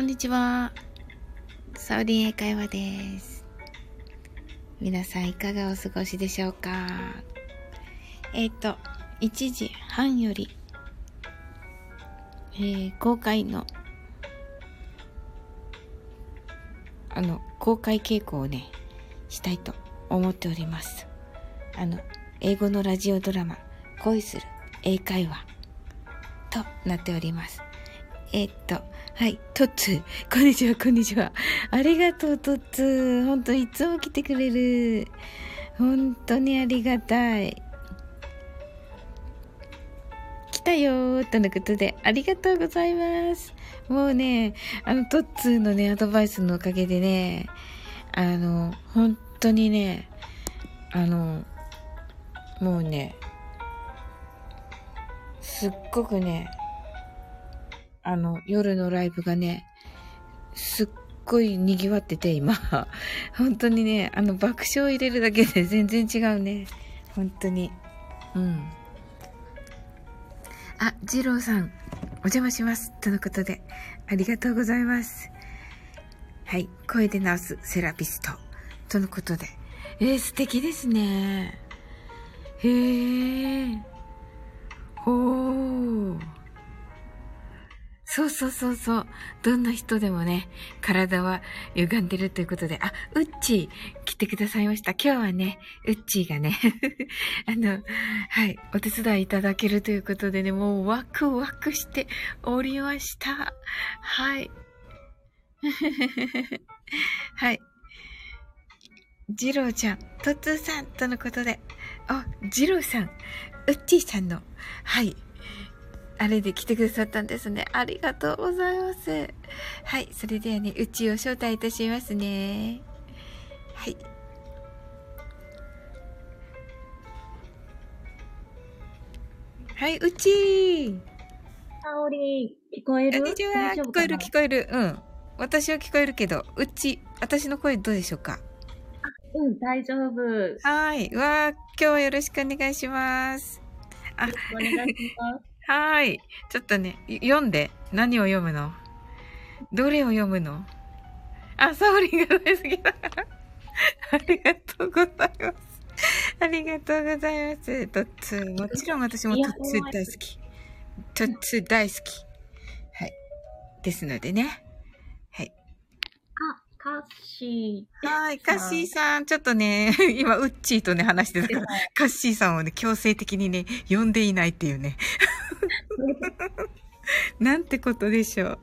こんにちは。サウリン英会話です。皆さんいかがお過ごしでしょうか？えっ、ー、と、1時半より、えー、公開の、あの、公開稽古をね、したいと思っております。あの、英語のラジオドラマ、恋する英会話となっております。えっと、はい、トッツー。こんにちは、こんにちは。ありがとう、トッツー。ほんと、いつも来てくれる。本当にありがたい。来たよとのことで、ありがとうございます。もうね、あの、トッツーのね、アドバイスのおかげでね、あの、本当にね、あの、もうね、すっごくね、あの、夜のライブがね、すっごい賑わってて、今。本当にね、あの、爆笑入れるだけで 全然違うね。本当に。うん。あ、二郎さん、お邪魔します。とのことで、ありがとうございます。はい、声で治すセラピスト。とのことで。えー、素敵ですね。へえ。ほー。そうそうそうそう。どんな人でもね、体は歪んでるということで、あ、うっちー来てくださいました。今日はね、うっちーがね、あの、はい、お手伝いいただけるということでね、もうワクワクしておりました。はい。はい。ジローちゃん、トッツーさんとのことで、あ、ジローさん、うっちーさんの、はい、あれで来てくださったんですね。ありがとうございます。はい。それではね、うちを招待いたしますね。はい。はい、うちかおり、聞こえる？こんにちは。聞こえる、聞こえる。うん。私は聞こえるけど、うち、私の声どうでしょうか？うん、大丈夫。はい。わー、今日はよろしくお願いします。あ、よろしくお願いします。はい。ちょっとね、読んで。何を読むの？どれを読むの？あ、サオリンが大好きだから。ありがとうございます。ありがとうございます。トッツー。もちろん私もトッツー大好き。トッツー大好き。はい。ですのでね。はい。あ、カッシー。はい、カッシーさん。ちょっとね、今、ウッチーとね、話してたから、カッシーさんをね、強制的にね、呼んでいないっていうね。なんてことでしょう。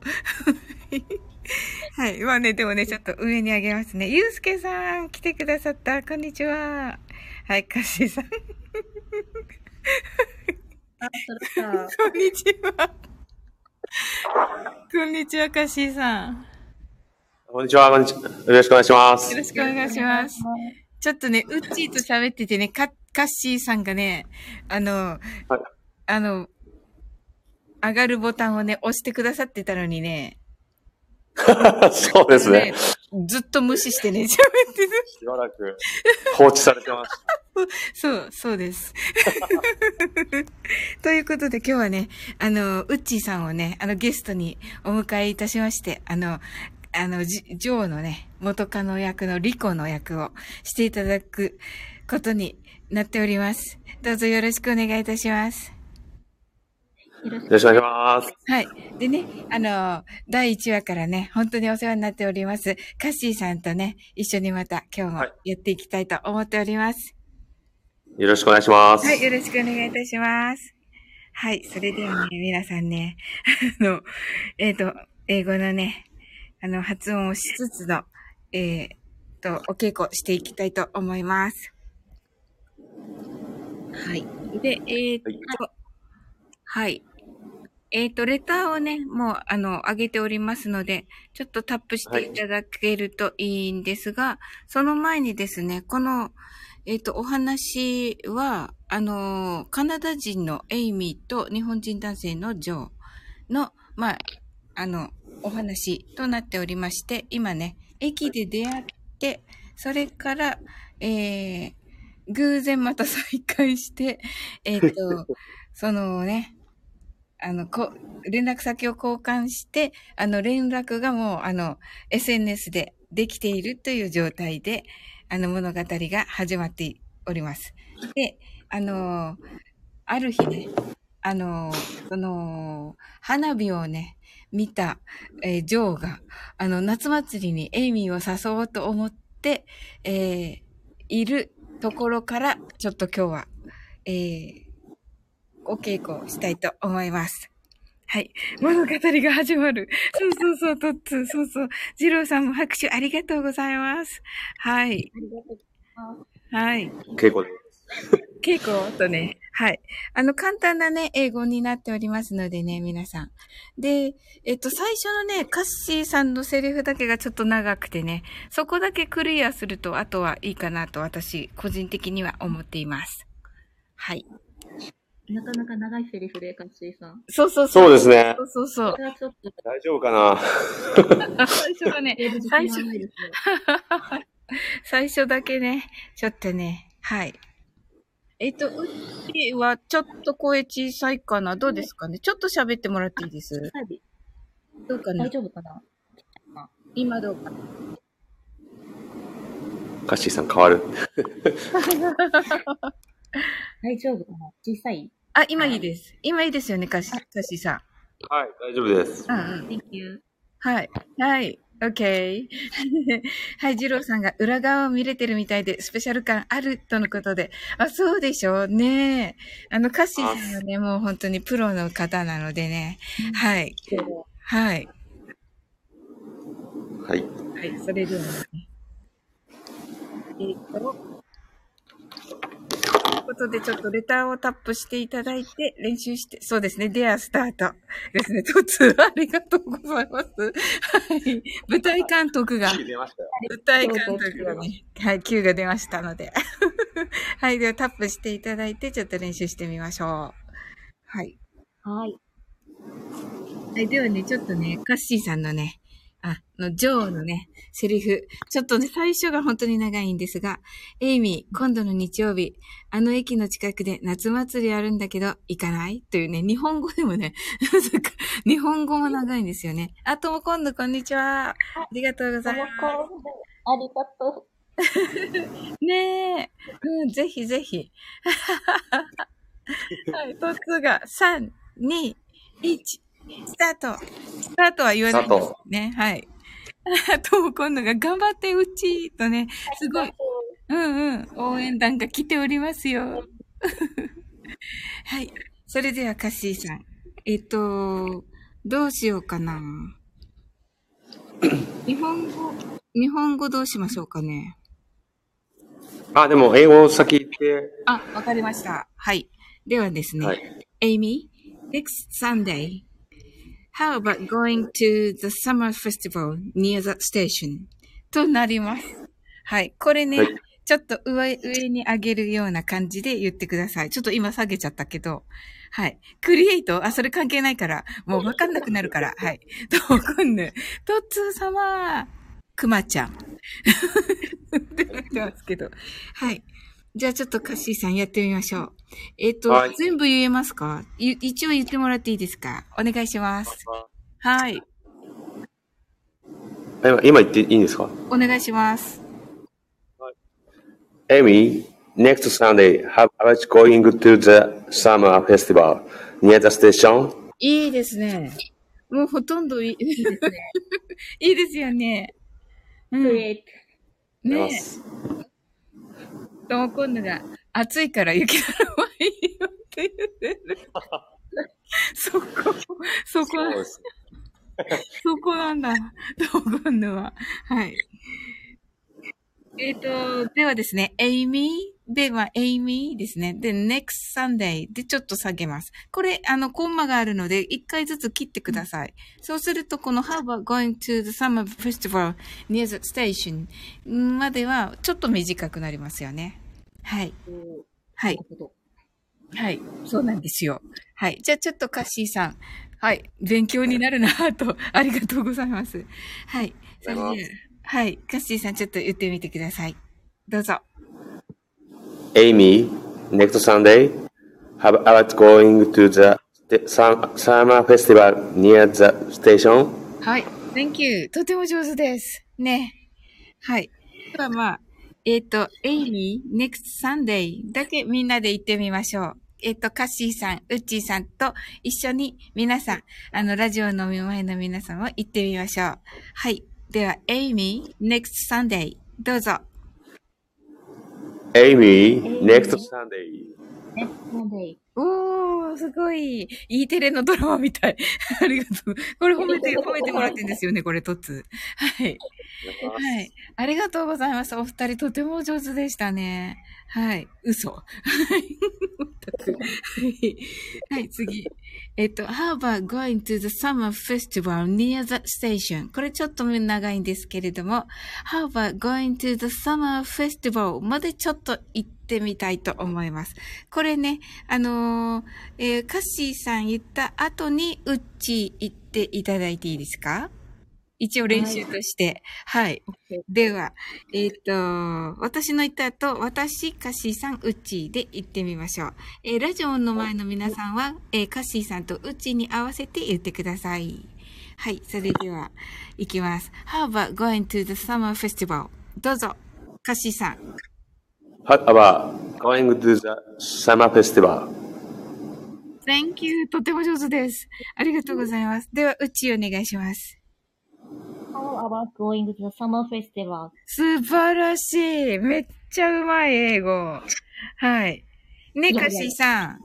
はい。まあね、でもね、ちょっと上にあげますね。ゆうすけさん、来てくださった。こんにちは。はい、かしさん。こんにちは。こんにちは、かしさん。こんにちは、こんにちは。よろしくお願いします。よろしくお願いします。ちょっとね、うっちーと喋っててね、か、かっしーさんがね、あの、はい、あの、上がるボタンをね、押してくださってたのにね。そうですね、ね、ずっと無視してね、喋ってる。しばらく放置されてました。そう、そうです。ということで今日はね、あの、ウッチーさんをね、あのゲストにお迎えいたしまして、あの、あの、ジョーのね、元カノ役のリコの役をしていただくことになっております。どうぞよろしくお願いいたします。よろしくお願いします。はい。でね、あの、第1話からね、本当にお世話になっております。カッシーさんとね、一緒にまた今日もやっていきたいと思っております。はい、よろしくお願いします。はい、よろしくお願いいたします。はい、それではね、皆さんね、あの、えっ、ー、と、英語のね、あの、発音をしつつの、えー、と、お稽古していきたいと思います。はい。で、えー、っと、はいはい。えっ、ー、と、レターをね、もう、あの、上げておりますので、ちょっとタップしていただけるといいんですが、はい、その前にですね、この、えっ、ー、と、お話は、あの、カナダ人のエイミーと日本人男性のジョーの、まあ、あの、お話となっておりまして、今ね、駅で出会って、それから、えー、偶然また再会して、えっ、ー、と、そのね、あの、こ、連絡先を交換して、あの、連絡がもう、あの、SNS でできているという状態で、あの、物語が始まっております。で、あの、ある日ね、あの、その、花火をね、見た、えージョーが、あの、夏祭りにエイミーを誘おうと思って、えーいるところから、ちょっと今日は、えーお稽古をしたいと思います。はい。物語が始まる。そうそうそう、トッツー、そうそう。ジローさんも拍手ありがとうございます。はい。ありがとうございます。はい。稽古で。稽古とね、はい。あの、簡単なね、英語になっておりますのでね、皆さん。で、えっと、最初のね、カッシーさんのセリフだけがちょっと長くてね、そこだけクリアすると、あとはいいかなと私、個人的には思っています。はい。なかなか長いセリフで、カッシーさん。そうそうそうですねそ。うそうそうこ。れはちょっと、大丈夫かな？最初がね、最初。最初だけね、ちょっとね、はい。えっと、うちはちょっと声小さいかな？どうですかね？ちょっと喋ってもらっていいです？はいどうかな？大丈夫かな？今どうかな？カッシーさん変わる。大丈夫かな？小さい？あ、今いいです。今いいですよね、カシ、カシさん。はい、大丈夫です。うんうん。?Thank you. はい。はい。OK。はい、ジローさんが裏側を見れてるみたいで、スペシャル感あるとのことで。あ、そうでしょうねあの、カッシーさんはね、もう本当にプロの方なのでね。はい。はい。はい。はい、それではね。えーっと、ことで、ちょっとレターをタップしていただいて、練習して、そうですね、デアスタートですね。トツありがとうございます。はい。舞台監督が。舞台監督がね、はい、Q が出ましたので。はい、ではタップしていただいて、ちょっと練習してみましょう。はい。はい。はい、ではね、ちょっとね、カッシーさんのね、あ、の、ジョーのね、セリフ。ちょっとね、最初が本当に長いんですが、エイミー、今度の日曜日、あの駅の近くで夏祭りあるんだけど、行かない？というね、日本語でもね、日本語も長いんですよね。あ、とも今度こんにちは。ありがとうございます。ありがとう。ねえ。うん、ぜひぜひ。はい、トツが3、2、1、スタート。スタートは言わないんですね。はい。とも今度が頑張ってうちとね、すごい、うんうん、応援団が来ておりますよ。はい。それではカッシーさん。えっと、どうしようかな。日本語、日本語どうしましょうかね。あ、でも、英語先行って、あ、わかりました。はい。ではですね、はい Amy, next Sunday, how about going to the summer festival near that station? となります。はい。これね、はいちょっと上、上に上げるような感じで言ってください。ちょっと今下げちゃったけど。はい。クリエイトあ、それ関係ないから。もうわかんなくなるから。はい。と、わんぬ。とっつー様くまちゃん。ってなってますけど。はい。じゃあちょっとカッシーさんやってみましょう。えっ、と、はい全部言えますか？い一応言ってもらっていいですか？お願いします。はい。今、今言っていいんですか？お願いします。Amy, next Sunday, how about going to the summer festival near the station? いいですね。もうほとんどいい。いいですね。いいですよね。うん。ねえ。とも今度が、暑いから雪だるまいいよって言ってる。そこ、そこ。そこなんだ。とも今度は。はい。えっ、と、ではですね、エイミーでは、エイミーですね。で、next Sunday でちょっと下げます。これ、あの、コンマがあるので、一回ずつ切ってください。そうすると、この How about going to the summer festival near the station までは、ちょっと短くなりますよね。はい。はない。はい。そうなんですよ。はい。じゃあちょっとカッシーさん。はい。勉強になるなぁと、ありがとうございます。はい。それではい。カッシーさんちょっと言ってみてください。どうぞ。Amy, next Sunday, how about going to the summer festival near the station? はい。Thank you. とても上手です。ね。はい。ではまあ、えっ、と、エイミー、next Sunday だけみんなで行ってみましょう。えっ、と、カッシーさん、ウッチーさんと一緒に皆さん、あの、ラジオの前の皆さんも行ってみましょう。はい。では、エイミー、next Sunday どうぞ。Amy, next Sunday. Next Monday. おー、すごい。E テレのドラマみたい。ありがとう。これ褒めて、褒めてもらってんですよね、これ、トツ。はい。はい。ありがとうございます。お二人とても上手でしたね。はい。嘘。はい はい、次。えっと、How about going to the summer festival near the station? これちょっと長いんですけれども、How about going to the summer festival? までちょっと行ってみたいと思います。これね、あのーえーカッシーさん言った後に、うっちー行っていただいていいですか一応練習として。はい。では、えっ、と、私の言った後、私、カッシーさん、ウッチーで言ってみましょう。えーラジオの前の皆さんは、えーカッシーさんとウッチーに合わせて言ってください。はい。それでは、いきます。How about going to the summer festival? どうぞ。カッシーさん。How about going to the summer festival? Thank you. とても上手です。ありがとうございます。では、ウッチーお願いします。About going to the summer festival? 素晴らしい。めっちゃうまい、英語。はい。ね、カッシーさん。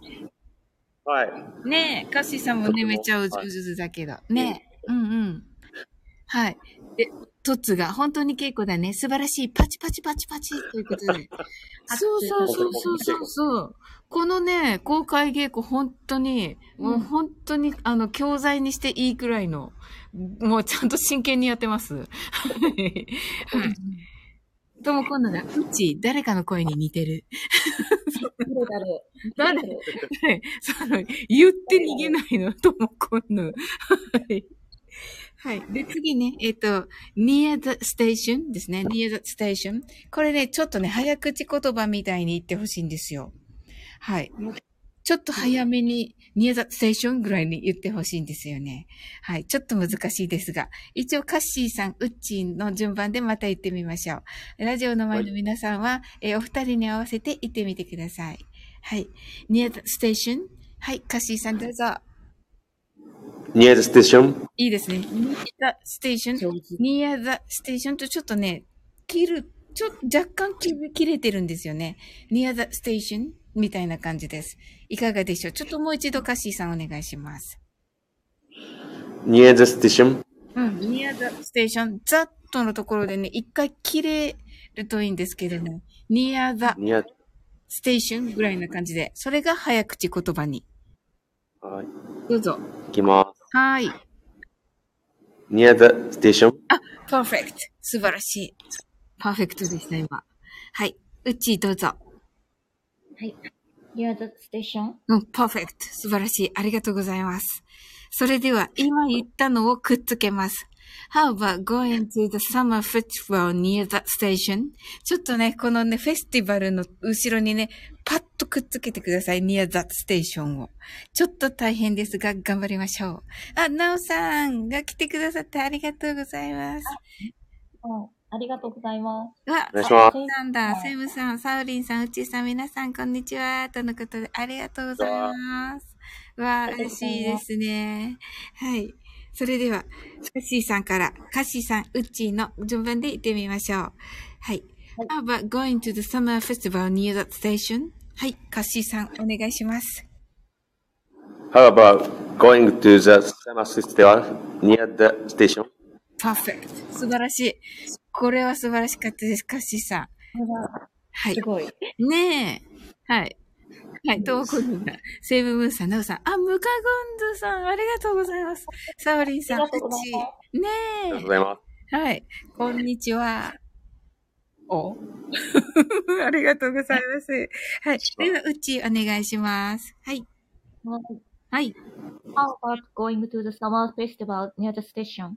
はい。ねカッシーさんもね、めっちゃ上手だけど。ねうんうん。はい。で、トッツが、本当に稽古だね。素晴らしい。パチパチパチパチ。ということで。そ うそうそうそうそうそう。このね、公開稽古、本当に、もう本当に、あの、教材にしていいくらいの、もうちゃんと真剣にやってます。はい。はい。とも今度だ。うち、誰かの声に似てる。誰だろう誰はい。その、言って逃げないの、ともこんの。はい。はい。で、次ね、えっ、と、near the station ですね。near the station。これね、ちょっとね、早口言葉みたいに言ってほしいんですよ。はい。ちょっと早めに near the station ぐらいに言ってほしいんですよね。はい。ちょっと難しいですが、一応カッシーさん、ウッチーの順番でまた言ってみましょう。ラジオの前の皆さんは、えーお二人に合わせて言ってみてください。はい。near the station。はい。カッシーさんどうぞ。Near the station? いいですね。near the station？near the station とちょっとね、切る、ちょっと若干切れてるんですよね。near the station みたいな感じです。いかがでしょう？ちょっともう一度カッシーさんお願いします。Near the station? うん。near the station。とのところでね、一回切れるといいんですけれども、near the station ぐらいな感じで、それが早口言葉に。はい。どうぞ。行きます。はい。Near the station? あ、perfect。素晴らしい。パーフェクトでした、今。はい。うっちーどうぞ。はい。Near the station? うん、パーフェクト。素晴らしい。ありがとうございます。それでは、今言ったのをくっつけます。How about going to the summer festival near that station? ちょっとね、このね、フェスティバルの後ろにね、パッとくっつけてください。near that station を。ちょっと大変ですが、頑張りましょう。あ、なおさんが来てくださってありがとうございます。うん。ありがとうございます。わ、お願いしますセイさんだ、セムさん、サウリンさん、うちさん、皆さん、こんにちは。とのことで、ありがとうございます。わ、嬉しいですね。はい。それでは、カッシーさんから、カッシーさん、うっちーの順番で行ってみましょう。はい。How about going to the summer festival near that station? はい。カッシーさん、お願いします。How about going to the summer festival near the station? perfect. 素晴らしい。これは素晴らしかったです、カッシーさん。はいす。ごい。ねえ。はい。はい。どうもこんにちは。セーブムーンさん、ナウさん。あ、ムカゴンズさん、ありがとうございます。サオリンさん、うありがとうございちま。ねありがとうございます。え。はい。こんにちは。お？ありがとうございます。はい。では、うち、お願いします。はい。はいはい。How about going to the summer festival near the station?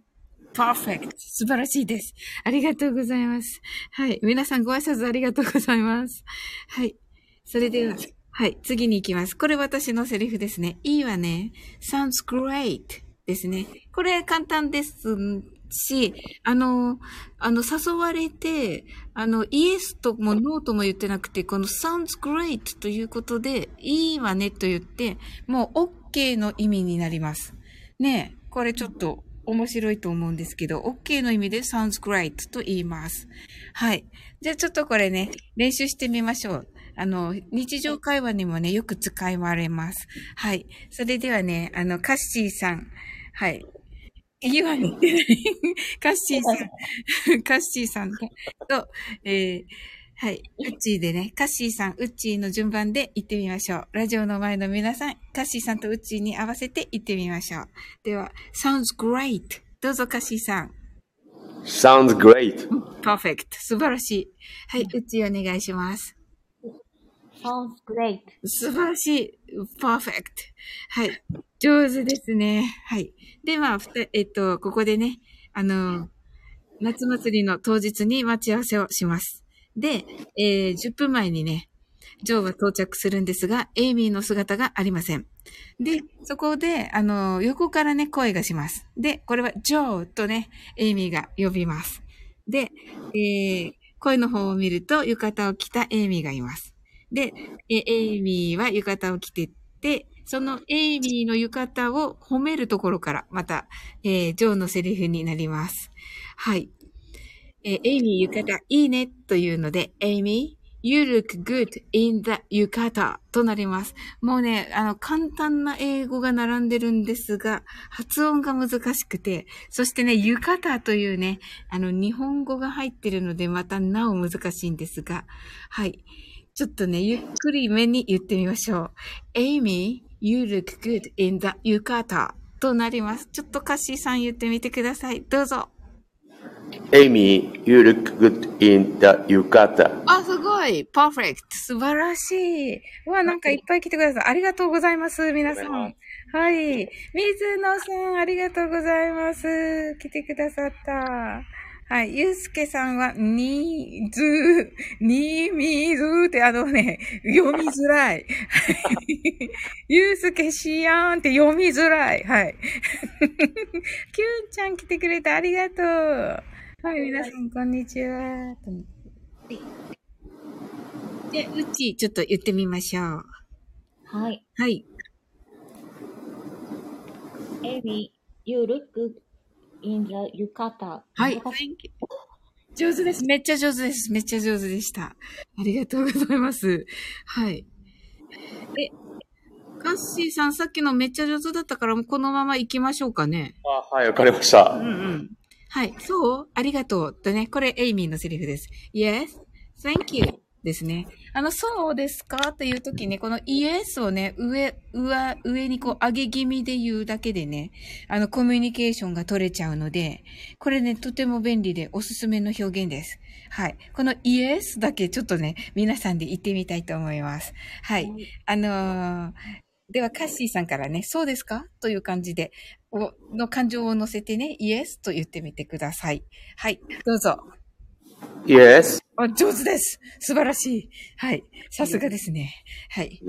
perfect. 素晴らしいです。ありがとうございます。はい。皆さんご挨拶ありがとうございます。はい。それでは、はい、次に行きます。これ私のセリフですね。いいわね。sounds great ですね。これ簡単ですし、あの、あの、誘われて、あの、イエスともノーとも言ってなくて、この sounds great ということで、いいわねと言って、もう OK の意味になります。ねえ、これちょっと面白いと思うんですけど、OK の意味で sounds great と言います。はい。じゃあちょっとこれね、練習してみましょう。あの、日常会話にもね、よく使いわれます。はい。それではね、あの、カッシーさん。はい。いいわね。カッシーさん。カッシーさんと、えー、はい。ウッチーでね、カッシーさん、ウッチーの順番で言ってみましょう。ラジオの前の皆さん、カッシーさんとウッチーに合わせて言ってみましょう。では、sounds great. どうぞ、カッシーさん。Sounds great. perfect. 素晴らしい。はい、ウッチーお願いします。Sounds great. 素晴らしい。perfect. はい。上手ですね。はい。で、まあ、えっと、ここでね、あの、夏祭りの当日に待ち合わせをします。で、えー10分前にね、ジョーは到着するんですが、エイミーの姿がありません。で、そこで、あの、横からね、声がします。で、これは、ジョーとね、エイミーが呼びます。で、えー声の方を見ると、浴衣を着たエイミーがいます。で、エイミーは浴衣を着てって、そのエイミーの浴衣を褒めるところから、また、えージョーのセリフになります。はい。えーエイミー浴衣いいねというので、エイミー、You look good in the 浴衣となります。もうね、あの、簡単な英語が並んでるんですが、発音が難しくて、そしてね、浴衣というね、あの、日本語が入ってるので、またなお難しいんですが、はい。ちょっとね、ゆっくりめに言ってみましょう。Amy, you look good in the 浴衣となります。ちょっとカッシーさん言ってみてください。どうぞ。Amy, you look good in the yukata. あ、すごいパーフェクト素晴らしい。うわ、なんかいっぱい来てください。ありがとうございます、皆さん。はい。水野さん、ありがとうございます。来てくださった。はい。ゆうすけさんは、に、ず、に、みずって、あのね、読みづらい。はいゆうすけしやんって読みづらい。はい。きゅんちゃん来てくれてありがとう。はい、皆さん、こんにちは。で、うち、ちょっと言ってみましょう。はい。はい。Amy, you look good in the yukata. はい。上手です。めっちゃ上手です。めっちゃ上手でした。ありがとうございます。はい。え、カッシーさん、さっきのめっちゃ上手だったから、もうこのまま行きましょうかね。あはい、わかりましたうん。うん。はい。そう？ありがとう。とね、これ、エイミーのセリフです。Yes, thank you. ですね。あの、そうですか？っていう時に、この Yes をね、上、上、上にこう上げ気味で言うだけでね、あの、コミュニケーションが取れちゃうので、これね、とても便利でおすすめの表現です。はい。この Yes だけちょっとね、皆さんで言ってみたいと思います。はい。あのーでは、カッシーさんからね、そうですか？という感じで、おの感情を乗せてね、イエスと言ってみてください。はい、どうぞ。Yes. あ上手です。素晴らしい。はい。さすがですね。はい。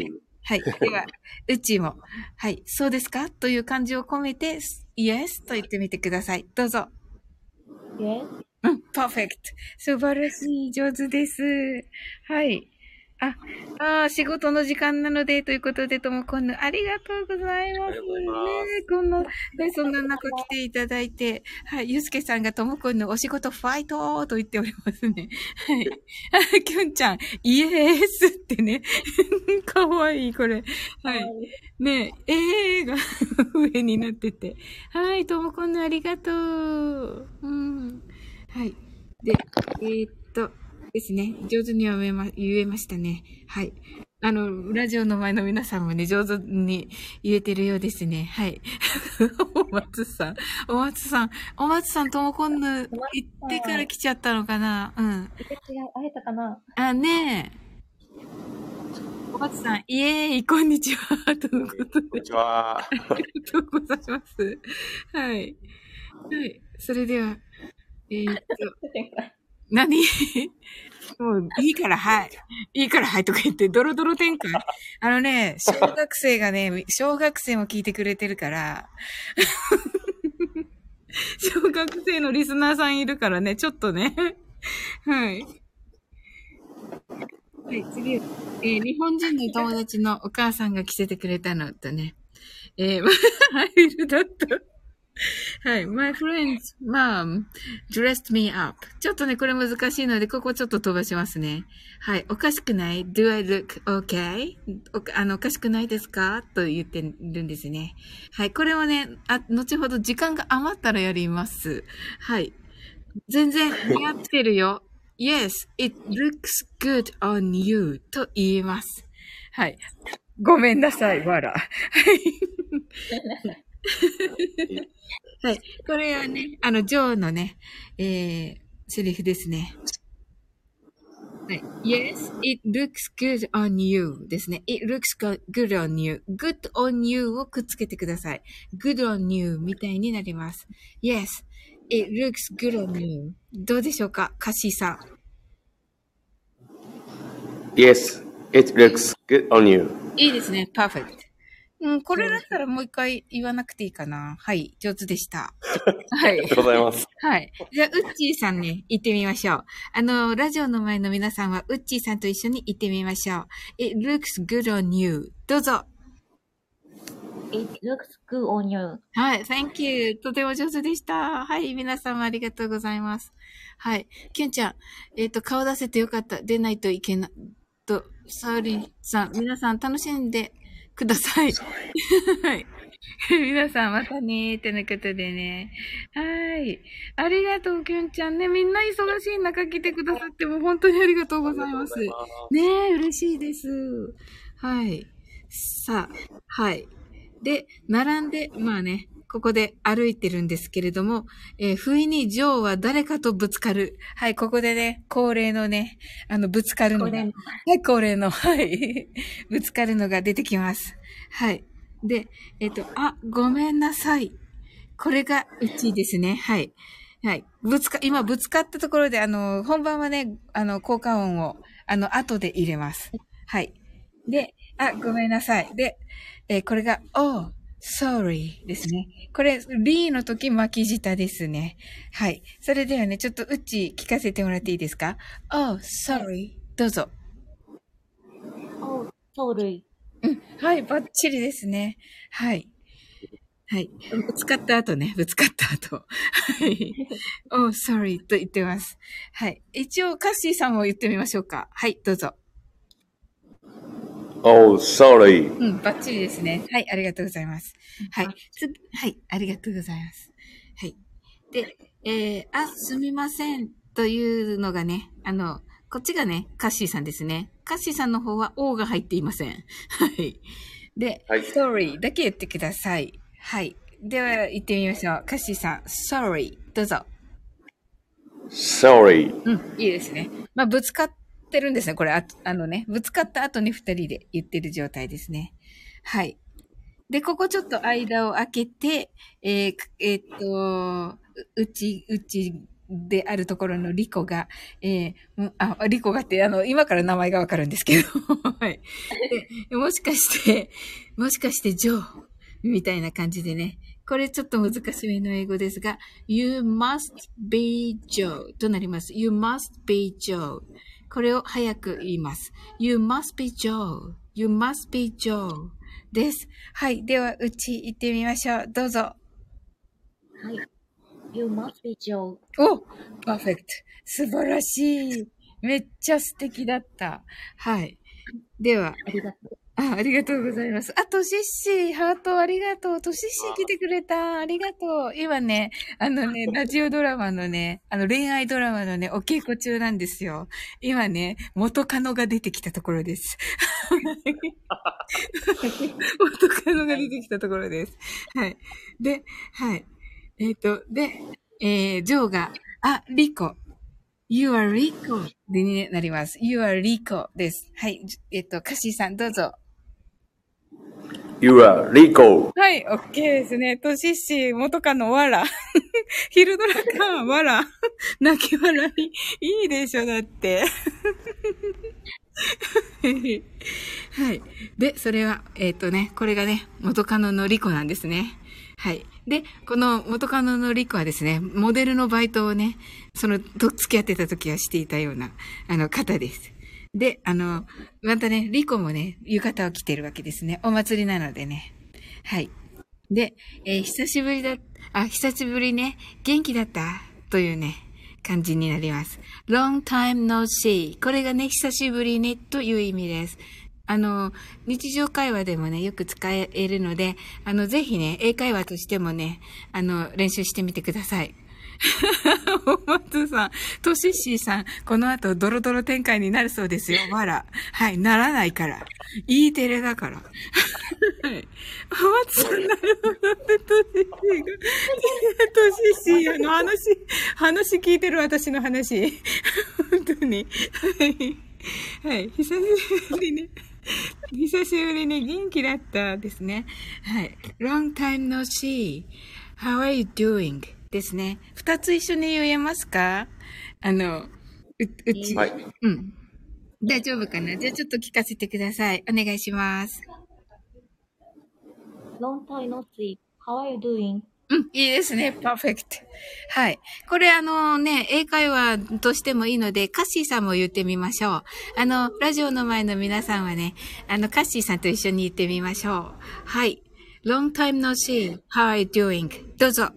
はい。では、うちも、はい。そうですか？という感じを込めて、イエスと言ってみてください。どうぞ。Yes. うん、パーフェクト。素晴らしい。上手です。はい。あ、あー仕事の時間なので、ということで、ともこんぬ、ありがとうございます。ねこんな、ね、そんな中来ていただいて、はい、ゆうすけさんがともこんぬお仕事ファイトと言っておりますね。はい。あきゅんちゃん、イエースってね。かわいい、これ。はい。ねえ、えーが 上になってて。はい、ともこんぬありがとう。うん。はい。で、えーっと、ですね。上手には言えま言えましたね。はい。あの、ラジオの前の皆さんもね、上手に言えてるようですね。はい。お松さん。お松さん。お松さん、ともこんぬ、行ってから来ちゃったのかな？うん。違う、会えたかな？あ、ねえ。お松さん、イエーイ、こんにちは。とのことでこんに。ちは。ありがとうございます。はい。はい。それでは、えーっと、何？もう、いいから、はい。いいから、はい。とか言って、ドロドロ展開？あのね、小学生がね、小学生も聞いてくれてるから、小学生のリスナーさんいるからね、ちょっとね。はい。はい、次は、えー日本人の友達のお母さんが着せてくれたのとね、えー、ハイルだった。はい。My friend's mom dressed me up. ちょっとね、これ難しいので、ここちょっと飛ばしますね。はい。おかしくない ?Do I look okay? おあの、おかしくないですか？と言ってるんですね。はい。これはね、あ、後ほど時間が余ったらやります。はい。全然似合ってるよ。Yes, it looks good on you と言います。はい。ごめんなさい、わら。はい。はい。これはね、あの、ジョーのね、えー、セリフですね。はい。Yes, it looks good on you ですね。it looks go- good on you. good on you をくっつけてください。good on you みたいになります。Yes, it looks good on you. どうでしょうかカッシーさん。Yes, it looks good on you. いいですね。perfect. うん、これだったらもう一回言わなくていいかな。はい。上手でした。はいありが。とうございます。はい。じゃあ、ウッチーさんね、行ってみましょう。あの、ラジオの前の皆さんは、ウッチーさんと一緒に行ってみましょう。It looks good on you. どうぞ。It looks good on you. はい。Thank you. とても上手でした。はい。皆様ありがとうございます。はい。キュンちゃん、えっ、と、顔出せてよかった。出ないといけない。と、サーリンさん、皆さん楽しんでください。はい。皆さんまたねーってなことでね。はい。ありがとう、キュンちゃんね。みんな忙しい中来てくださっても本当にありがとうございます。ねえ、嬉しいです。はい。さあ、はい。で、並んで、まあね、ここで歩いてるんですけれども、えー不意にジョーは誰かとぶつかる。はい、ここでね、恒例のね、あの、ぶつかるのが、はい、恒例の、はい、ぶつかるのが出てきます。はい。で、えっ、と、あ、ごめんなさい。これがうちですね。はい。はい。ぶつか、今ぶつかったところで、あの、本番はね、あの、効果音を、あの、後で入れます。はい。で、あ、ごめんなさい。で、えーこれが、oh, sorry ですね。これ、リーの時巻き舌ですね。はい。それではね、ちょっとうち聞かせてもらっていいですか ?oh, sorry どうぞ。Oh, sorry. うん。はい、バッチリですね。はい。はい。ぶつかった後ね、ぶつかった後。はい。oh, sorry と言ってます。はい。一応、カッシーさんも言ってみましょうか。はい、どうぞ。Oh, sorry. うん、バッチリですね。はい、ありがとうございます。はい。つはい、ありがとうございます。はい。で、えー、あ、すみません、というのがね、あの、こっちがね、カッシーさんですね。カッシーさんの方は O が入っていません。はい。で、はい sorry だけ言ってください。はい。では、行ってみましょう。カッシーさん、sorry、どうぞ。Sorry. うん、いいですね。まあ、ぶつかってるんですね。これ、ああのね、ぶつかった後に二人で言ってる状態ですね。はい。で、ここちょっと間を空けて、えーえーっと、うち、うちであるところのリコが、えーあ、リコがって、あの、今から名前がわかるんですけど、はい。もしかして、もしかして、ジョー、みたいな感じでね。これちょっと難しめの英語ですが、You must be Joe となります。You must be Joe。これを早く言います。You must be Joe. You must be Joe です。はい。では、うち行ってみましょう。どうぞ。はい。You must be Joe. おパーフェクト。素晴らしい。めっちゃ素敵だった。はい。では、ありがとう。あ、ありがとうございます。あと、シッシー、ハートありがとう。と、シッシー来てくれた。ありがとう。今ね、あのね、ラジオドラマのね、あの恋愛ドラマのね、お稽古中なんですよ。今ね、元カノが出てきたところです。元カノが出てきたところです。はい。で、はい。えっ、と、で、えー、ジョーが、あ、リコ。You are Rico でになります。You are Rico です。はい。じえっ、と、カッシーさんどうぞ。You are Rico. はい、オッケーですね。としっし、元カノ、わら。ヒルドラか、わら。泣き笑い。いいでしょ、だって。はい。で、それは、えっ、とね、これがね、元カノのリコなんですね。はい。で、この元カノのリコはですね、モデルのバイトをね、その、と付き合ってた時はしていたような、あの、方です。で、あの、またね、リコもね、浴衣を着てるわけですね。お祭りなのでね。はい。で、えー久しぶりだ、あ、久しぶりね、元気だった？というね、感じになります。long time no see。これがね、久しぶりね、という意味です。あの、日常会話でもね、よく使えるので、あの、ぜひね、英会話としてもね、あの、練習してみてください。お松さん、としっしーさん、この後ドロドロ展開になるそうですよ。わら。はい、ならないから。E テレだから。はい。お松さん、なるほどって、としっしーが。としっしー、あの話、話聞いてる私の話。本当に。はい。はい。久しぶりね。久しぶりに元気だったですね。はい。long time no see. How are you doing? ですね。二つ一緒に言えますか？あの、う、うち。はい。うん。大丈夫かな？じゃあちょっと聞かせてください。お願いします。Long time no see. How are you doing? うん、いいですね。パーフェクト。はい。これあのね、英会話としてもいいので、カッシーさんも言ってみましょう。あの、ラジオの前の皆さんはね、あの、カッシーさんと一緒に言ってみましょう。はい。Long time no see. How are you doing? どうぞ。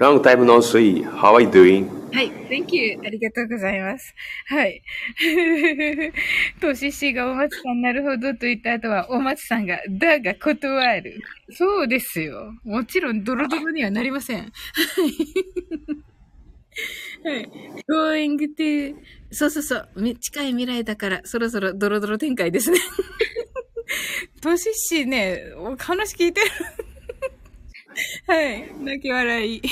Long time no see. How are you doing? はい。Thank you. ありがとうございます。はい。とししがお松さんなるほどと言った後は、お松さんが、だが断る。そうですよ。もちろんドロドロにはなりません。はい。going to, そうそうそう。近い未来だから、そろそろドロドロ展開ですね。とししね、お話聞いてる。はい。泣き笑い。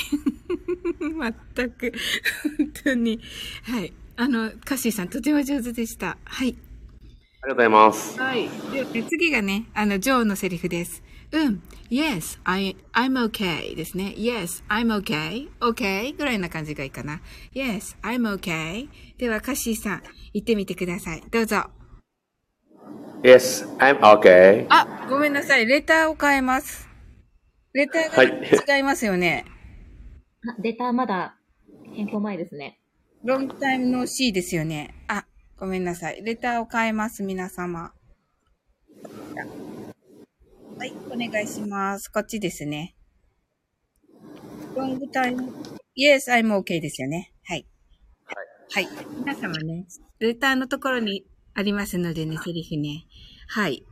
全く、本当に。はい。あの、カッシーさん、とても上手でした。はい。ありがとうございます。はい。で、で次がね、あの、ジョーのセリフです。うん。Yes, I, I'm okay ですね。Yes, I'm okay. Okay? ぐらいな感じがいいかな。Yes, I'm okay. では、カッシーさん、言ってみてください。どうぞ。Yes, I'm okay. あ、ごめんなさい。レターを変えます。レターはいが違いますよね。あレターまだ変更前ですね。ロングタイムの C ですよね。あ、ごめんなさい。レターを変えます、皆様。はい、お願いします。こっちですね。ロングタイム、Yes, I'm okay ですよね。はい。はい。皆様ね、レターのところにありますのでね、セリフね。はい。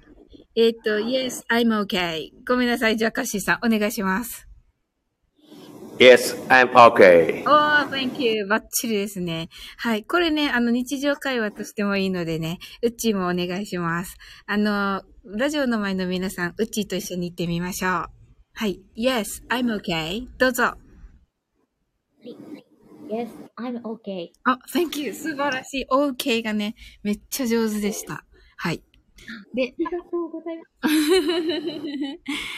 えっ、と、Yes, I'm okay. ごめんなさい。じゃあ、カッシーさん、お願いします。Yes, I'm okay. おー、thank you. バッチリですね。はい。これね、あの、日常会話としてもいいのでね、うっちーもお願いします。あの、ラジオの前の皆さん、うっちーと一緒に行ってみましょう。はい。Yes, I'm okay. どうぞ。Yes, I'm okay. あ、thank you. 素晴らしい。OK がね、めっちゃ上手でした。はい。で、ありがとうございます。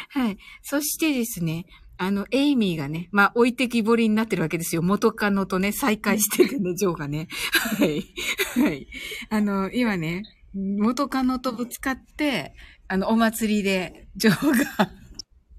はい。そしてですね、あの、エイミーがね、まあ、置いてきぼりになってるわけですよ。元カノとね、再会してるね、ジョーがね。はい。はい。あの、今ね、元カノとぶつかって、あの、お祭りで、ジョーが、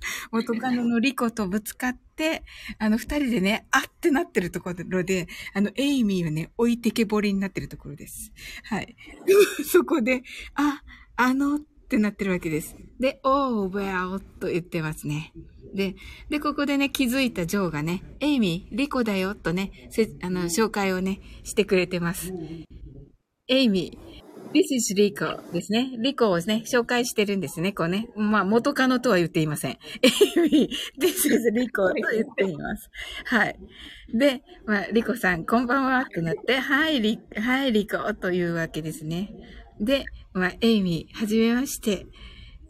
元カノのリコとぶつかって、あの、二人でね、あってなってるところで、あの、エイミーはね、置いてけぼりになってるところです。はい。そこで、あ、あの、ってなってるわけです。で、oh, well, と言ってますね。で、で、ここでね、気づいたジョーがね、エイミー、リコだよ、とね、せ、あの、紹介をね、してくれてます。エイミー、This is リコですね。リコをですね、紹介してるんですね、こうね。まあ、元カノとは言っていません。エイミー、This is リコと言っています。はい。で、まあ、リコさん、こんばんは、ってなって、はい、リ、はい、リコ、というわけですね。で、まあ、エイミー、はじめまして、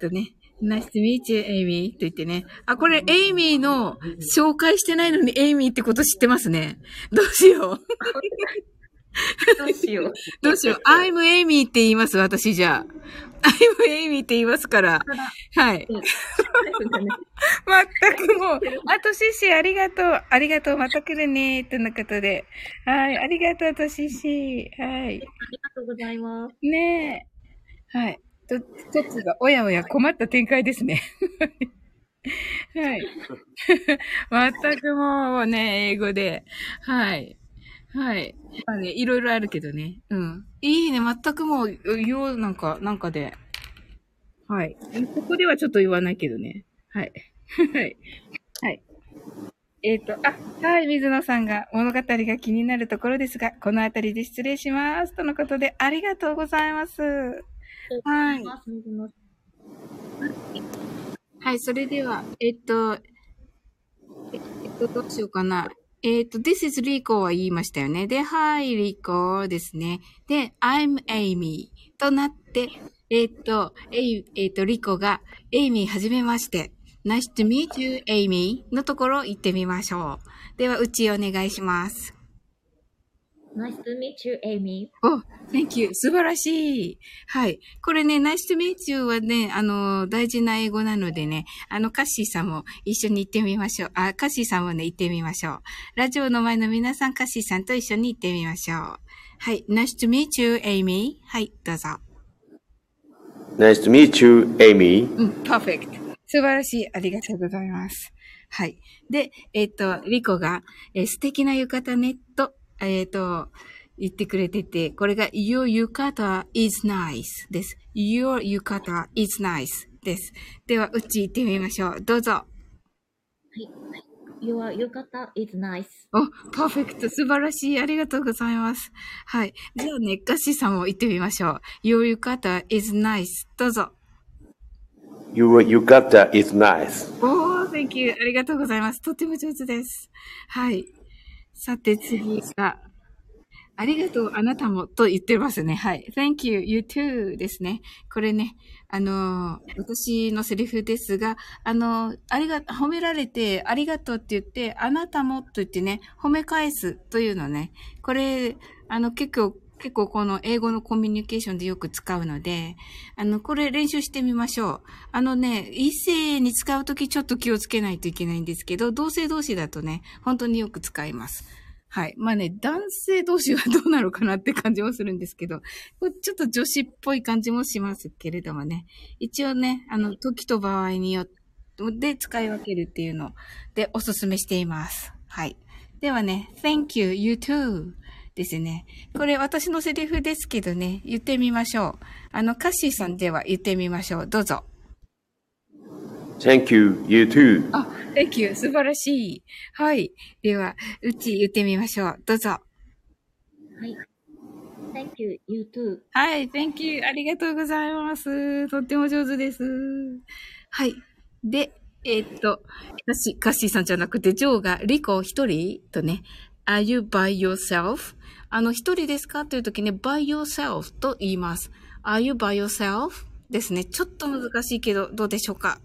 とね、Nice to meet you, エイミーと言ってね。あ、これ、エイミーの紹介してないのにエイミーってこと知ってますね。どうしよう。どうしよう。どうしよう。I'm Amy って言います、私じゃあ。I'm Amy って言いますから。はい。うん全くもう、あとしし、ありがとう。ありがとう。また来るね。とのことで。はい。ありがとう、としし。はい。ありがとうございます。ねえ。はい。と、とつが、おやおや困った展開ですね。はい。全くもうね、英語で。はい。はい。まあね、いろいろあるけどね。うん。いいね。全くもう、よう、なんか、なんかで。はい。ここではちょっと言わないけどね。はい。はい。はい。えっ、と、あ、はい、水野さんが物語が気になるところですが、このあたりで失礼します。とのことで、ありがとうございます。はい。はい、それでは、えっと、ええっと、どうしようかな。えっと、This is Rico は言いましたよね。で、Hi Rico ですね。で、I'm Amy となって、えっと、えい、えっと、Rico が、Amy はじめまして。Nice to meet you, Amy のところ行ってみましょう。では、うちお願いします。Nice to meet you, Amy. お、Thank you. 素晴らしい。はい。これね、Nice to meet you はね、あの、大事な英語なのでね、あの、カッシーさんも一緒に行ってみましょう。あ、カッシーさんもね、行ってみましょう。ラジオの前の皆さん、カッシーさんと一緒に行ってみましょう。はい。Nice to meet you, Amy. はい、どうぞ。Nice to meet you, Amy. うん、perfect. 素晴らしい。ありがとうございます。はい。で、えっ、と、リコが、えー素敵な浴衣ね、と、えっ、と、言ってくれてて、これが Your yukata is nice です。Your yukata is nice です。では、うち行ってみましょう。どうぞ。Your yukata is nice. お、パーフェクト。素晴らしい。ありがとうございます。はい。じゃあね、ガッシーさんも行ってみましょう。Your yukata is nice. どうぞ。Your yukata is nice. おー、Thank you. ありがとうございます。とても上手です。はい。さて次が、ありがとう、あなたも、と言ってますね。はい。Thank you, you too ですね。これね、あの私のセリフですが、あのありが、褒められて、ありがとうって言って、あなたもと言ってね、褒め返すというのね。これ、あの、結構、結構この英語のコミュニケーションでよく使うので、あの、これ練習してみましょう。あのね、異性に使うときちょっと気をつけないといけないんですけど、同性同士だとね、本当によく使います。はい。まあね、男性同士はどうなのかなって感じもするんですけど、ちょっと女子っぽい感じもしますけれどもね。一応ね、あの、時と場合によって、で使い分けるっていうのでおすすめしています。はい。ではね、thank you, you too ですね。これ私のセリフですけどね、言ってみましょう。あの、カッシーさんでは言ってみましょう。どうぞ。Thank you, you too. あ、thank you. 素晴らしい。はい。では、うち言ってみましょう。どうぞ。はい。Thank you, you too. はい。thank you. ありがとうございます。とっても上手です。はい。で、えーっと、私、カッシーさんじゃなくて、ジョーが、リコ一人？とね、are you by yourself? あの、一人ですか？という時ね、by yourself と言います。are you by yourself? ですね。ちょっと難しいけど、どうでしょうか？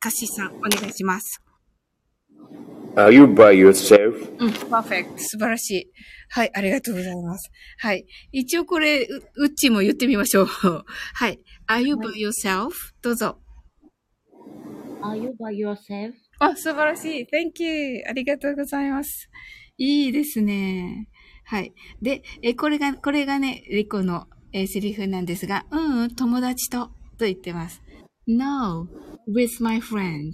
カッシーさん、お願いします。Are you by yourself? うん、パーフェクト。素晴らしい。はい、ありがとうございます。はい。一応これ、う、うっちも言ってみましょう。はい。Are you by yourself? どうぞ。Are you by yourself? あ、素晴らしい。Thank you. ありがとうございます。いいですね。はい。で、え、これが、これがね、リコの、えセリフなんですが、うん、うん、友達と、と言ってます。No, with my friend.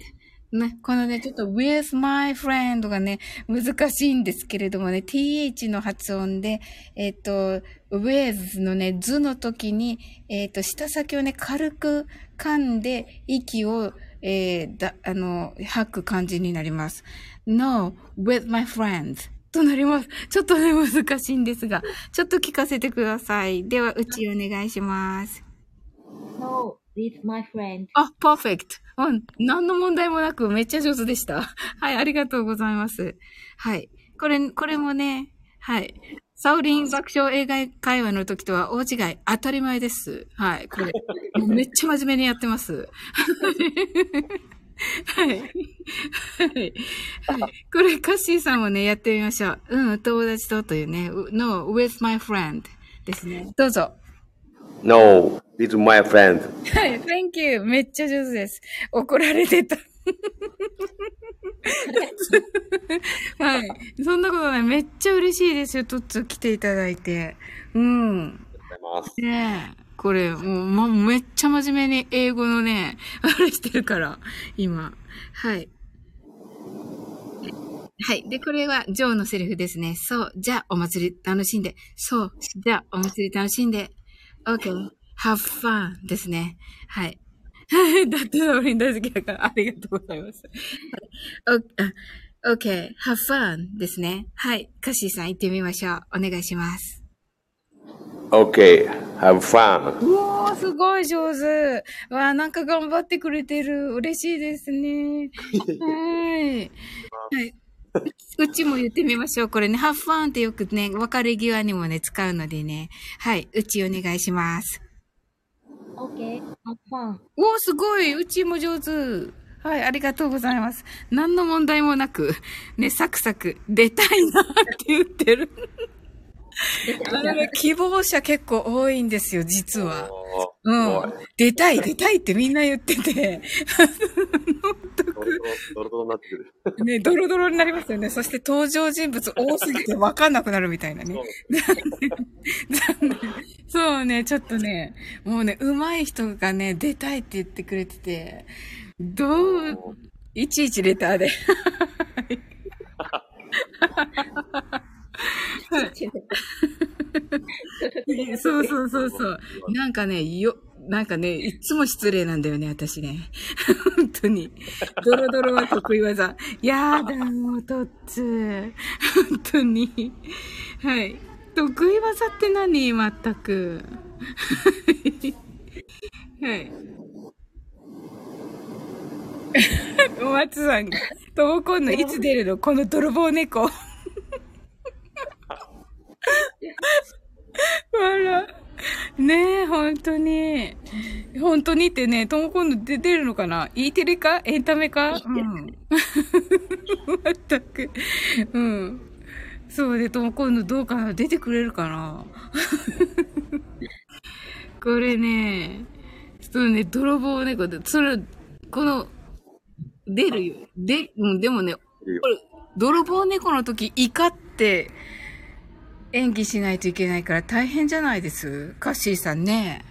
ね、このね、ちょっと with my friend がね、難しいんですけれどもね、th の発音で、えっ、と、with のね、図の時に、えっ、と、舌先をね、軽く噛んで、息を、えーだ、あの、吐く感じになります。no, with my friend. となります。ちょっとね、難しいんですが、ちょっと聞かせてください。では、うちお願いします。No, with my friend. あ、パーフェクト。うん。何の問題もなくめっちゃ上手でした。はい、ありがとうございます。はい。これ、これもね、はい。サウリン爆笑映画会話の時とは大違い。当たり前です。はい。これ、めっちゃ真面目にやってます。はい。はい。はい。これ、カッシーさんもね、やってみましょう。うん、友達とというね。No, with my friend ですね。どうぞ。No, it's my friend. はい、Thank you. めっちゃ上手です。怒られてた。はい。そんなことない。めっちゃ嬉しいですよ。トッツー来ていただいて。うん。ねえ。これ、もう、ま、めっちゃ真面目に英語のね、あれしてるから、今。はい。はい。で、これは、ジョーのセリフですね。そう。じゃあ、お祭り楽しんで。そう。じゃあ、お祭り楽しんで。OK. have fun ですね。はい。だって、オリン大好きだから、ありがとうございます。OK. have fun ですね。はい。カッシーさん行ってみましょう。お願いします。Okay, have fun. うおー、すごい上手。わあ、なんか頑張ってくれてる。嬉しいですね。はい。はい。ううちも言ってみましょう。これね、ハッファンってよくね、別れ際にもね、使うのでね。はい。うちお願いします。Okay, have fun. おー、すごい。うちも上手。はい、ありがとうございます。何の問題もなく、ね、サクサク、出たいなって言ってる。あのね希望者結構多いんですよ、実は。うん。出たい、出たいってみんな言ってて。ドロドロになってくる。ね、ドロドロになりますよね。そして登場人物多すぎて分かんなくなるみたいなね。そうね、ちょっとね、もうね、上手い人がね、出たいって言ってくれてて、どう、いちいちレターで。そうそうそうそう。なんかね、よ、なんかね、いつも失礼なんだよね、私ね。本当に。ドロドロは得意技。やだ、もう、とっつ。本当に。はい。得意技って何？全く。はい。お 松さんが、ともこんの？いつ出るの？この泥棒猫。笑う。ねえ、本当に。本当にってね、とも今度出出るのかな ?E テレか？エンタメか？うん。まったく。うん。そうで、とも今度どうかな出てくれるかな？これね、そうね、泥棒猫で、それ、この、出るよ。で、うん、でもね、これ、泥棒猫の時、怒って、演技しないといけないから大変じゃないです？カッシーさんね。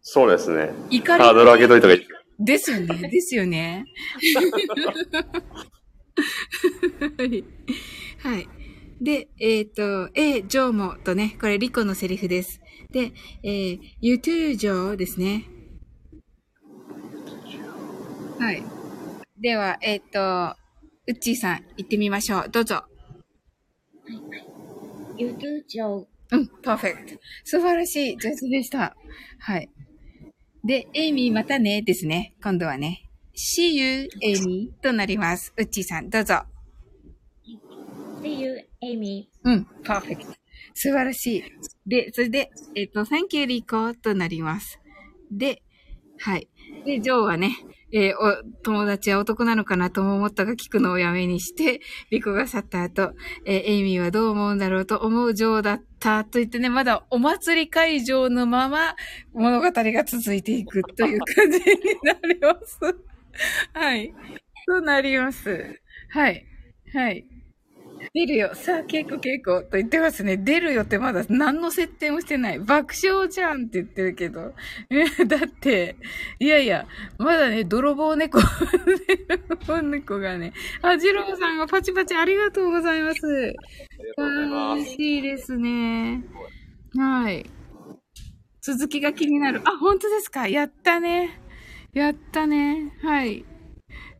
そうですね。怒りハードル上げといた方がいい。ですよね。ですよね。はい。はい。で、えっ、と、え、ジョーもとね、これリコのセリフです。で、えー、you too, ジョーですね。はい。では、えっ、と、ウッチーさん、行ってみましょう。どうぞ。You do, Joe. うん、パーフェクト。素晴らしい。上手でした。はい。で、エイミーまたねですね。今度はね。See you, エイミーとなります。ウッチーさん、どうぞ。See you, Amy. うん、パーフェクト。素晴らしい。で、それで、えっ、と、Thank you, リコとなります。で、はい。で、ジョーはね、えーお、友達は男なのかなとも思ったが聞くのをやめにして、リコが去った後、えーエイミーはどう思うんだろうと思う女王だったと言ってね、まだお祭り会場のまま物語が続いていくという感じになります。はい。となります。はい。はい。出るよ。さあ、稽古稽古と言ってますね。出るよってまだ何の設定もしてない。爆笑じゃんって言ってるけど。え、だって、いやいや、まだね、泥棒猫、泥棒猫がね。あ、ジローさんがパチパチありがとうございます。ありがとうございま嬉しいですね。はい。続きが気になる。あ、本当ですかやったね。やったね。はい。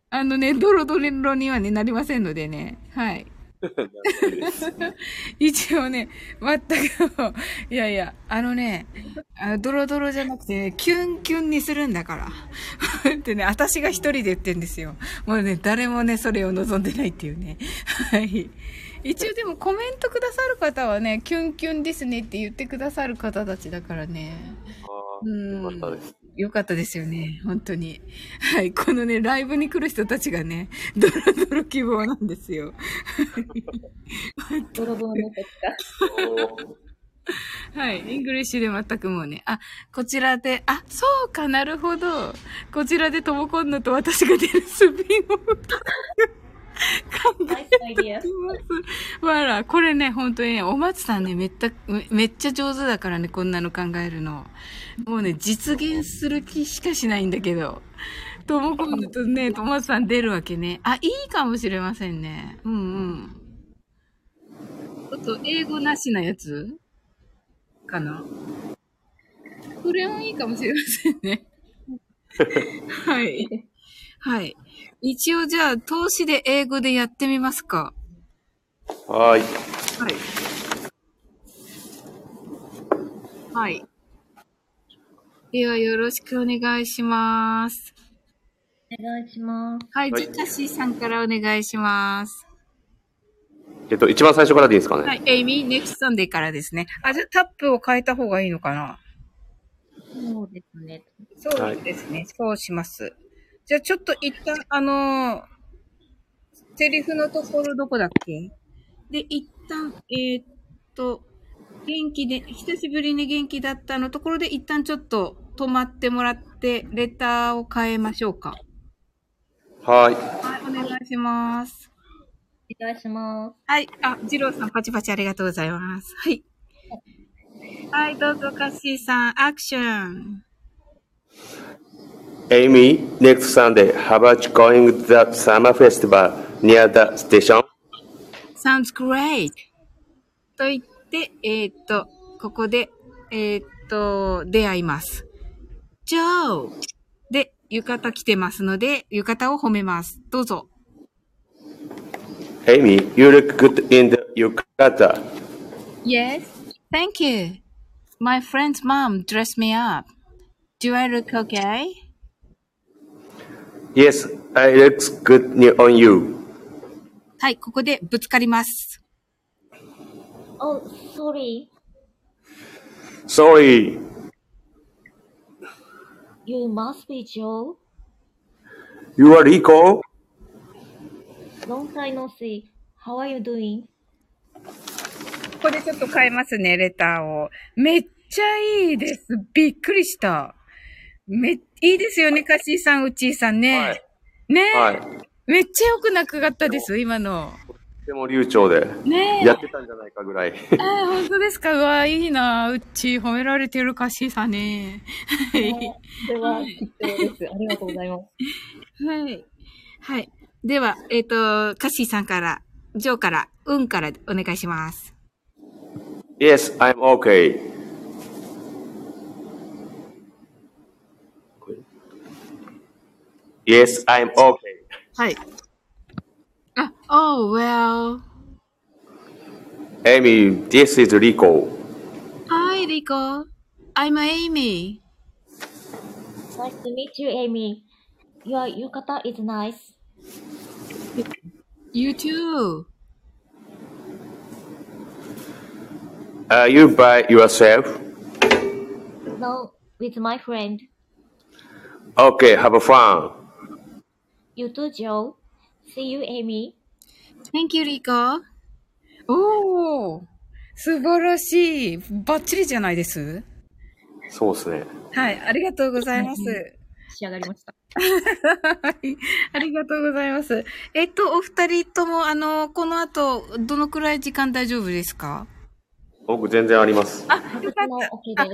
あのね、ドロドロにはね、なりませんのでね。はい。一応ね、全く、いやいや、あのね、あのドロドロじゃなくてね、キュンキュンにするんだから。ってね、私が一人で言ってんですよ。もうね、誰もね、それを望んでないっていうね。はい。一応でもコメントくださる方はね、キュンキュンですねって言ってくださる方たちだからね。あうん。よかったです。よかったですよね。本当に。はい。このね、ライブに来る人たちがね、ドロドロ希望なんですよ。泥棒猫来た。はい。 English で全くもうね。あ、こちらで、あ、そうかなるほど。こちらでトモコンヌと私が出るスピンオフ。考え.てます。わら、これね、本当にね、お松さんね、めった、めめっちゃ上手だからね、こんなの考えるの。もうね、実現する気しかしないんだけど。ともこんぬとね、と松さん出るわけね。あ、いいかもしれませんね。うんうん。ちょっと英語なしなやつ？かな？これはいいかもしれませんね。はい。はい。一応じゃあ、投資で英語でやってみますか。はい。はい。はい。では、よろしくお願いします。お願いします。はい、はいじゃシーさんからお願いします。えっと、一番最初からでいいですかね？はい、エイミー、 Ne xt Sunday からですね。あ、じゃあ、タブを変えた方がいいのかな？そうですね。そうですね。そうします。じゃあ、ちょっと一旦、あのーセリフのところどこだっけ？で、一旦、えーっと、元気で、久しぶりに元気だったのところで、一旦ちょっと止まってもらって、レターを変えましょうか。はい。はい、お願いします。お願いします。はい。あ、ジローさん、パチパチありがとうございます。はい。はい、どうぞ、カッシーさん、アクション。Amy, next Sunday, how about going to the summer festival near the station? sounds great! と言って、えーっと、ここで、えーっと、出会います。Joe! で、浴衣着てますので、浴衣を褒めます。どうぞ。Amy, you look good in the yukata. Yes, thank you. My friend's mom dressed me up. Do I look okay? Yes, it looks good on you. はい、ここでぶつかります。Oh, sorry. Sorry. You must be Joe. You are Rico? Long time no see. How are you doing? ここでちょっと変えますね、レターを。めっちゃいいです。びっくりした。め、いいですよね、カッシーさん、ウッチーさんね。はい。ね、はい。めっちゃよくなくかったです、今の。とても流暢で、ねえ。やってたんじゃないかぐらい。あー本当ですか？うわ、いいな。うっちー、褒められてるカッシーさんね。はい。それは必要です。ありがとうございます。はい。はい。では、えっ、と、カッシーさんから、ジョーから、運からお願いします。Yes, I'm okay. Yes, I'm okay. はい。あ、oh, well. Amy, this is Rico. Hi, Rico. I'm Amy. Nice to meet you, Amy. Your yukata is nice. You too. Are you by yourself? No, with my friend. Okay, have fun. You too, Joe. See you, Amy. Thank you, Rico. おー素晴らしい。バッチリじゃないです？そうですね。はい、ありがとうございます。仕上がりました。はい。ありがとうございます。えっと、お二人とも、あの、この後、どのくらい時間大丈夫ですか？僕全然あります。あ、よか私った。もあ、ありが。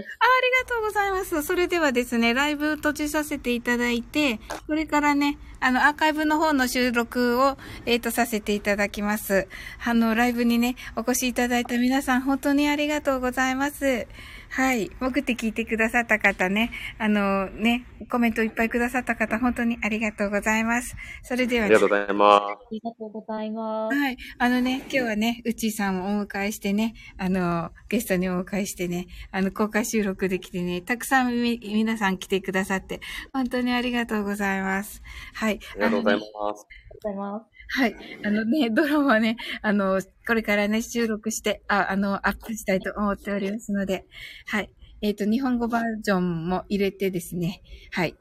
とうございます。それではですね、ライブ閉じさせていただいて、これからね、あの、アーカイブの方の収録を、えっ、と、させていただきます。あの、ライブにね、お越しいただいた皆さん、本当にありがとうございます。はい。潜って聞いてくださった方ね、あの、ね、コメントいっぱいくださった方、本当にありがとうございます。それではありがとうございまありがとうございます。はい。あのね、今日はね、うちーさんをお迎えしてね、あの、ゲストにお迎えしてね、あの、公開収録できてね、たくさんみ、皆さん来てくださって、本当にありがとうございます。はい。す。ありがとうございます。ありがとうございます。はい。あのね、ドラマね、あの、これからね、収録して、あ、あの、アップしたいと思っておりますので、はい。えっ、と、日本語バージョンも入れてですね、はい。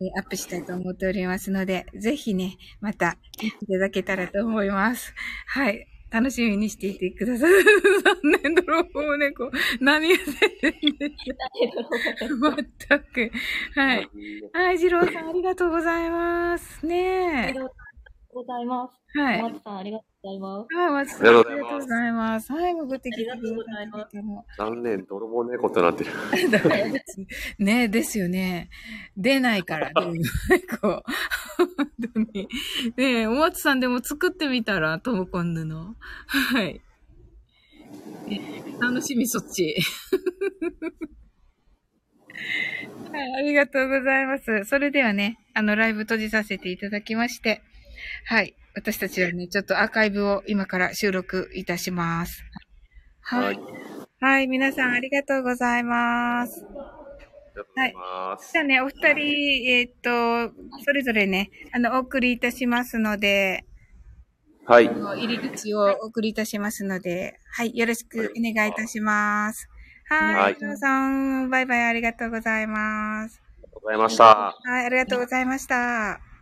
えーアップしたいと思っておりますので、ぜひね、また、いただけたらと思います。はい。楽しみにしていてください。残念泥棒猫。何言ってるんですく。はい。はい、次郎さんありがとうございます。ねえ。ありがとうございます。はい。松さん、ありがとうございます。はい、松さんあありがとうございます。はい、潜ってきてくださありがとうございま。残念、泥棒猫となってる。ねですよね。出ないから、でも猫。本当に。ねえ、お松さんでも作ってみたら、トムコンヌの。はい。楽しみ、そっち。はい、ありがとうございます。それではね、あの、ライブ閉じさせていただきまして、はい。私たちはね、ちょっとアーカイブを今から収録いたします。はい。はい、皆さんありがとうございます。ありがとうございます。じゃあね、お二人、えーっと、それぞれね、あの、お送りいたしますので、はい。入り口をお送りいたしますので、はい、よろしくお願いいたします。は。はいい皆さん、バイバイありがとうございます。ありがとうございました。はい、ありがとうございました。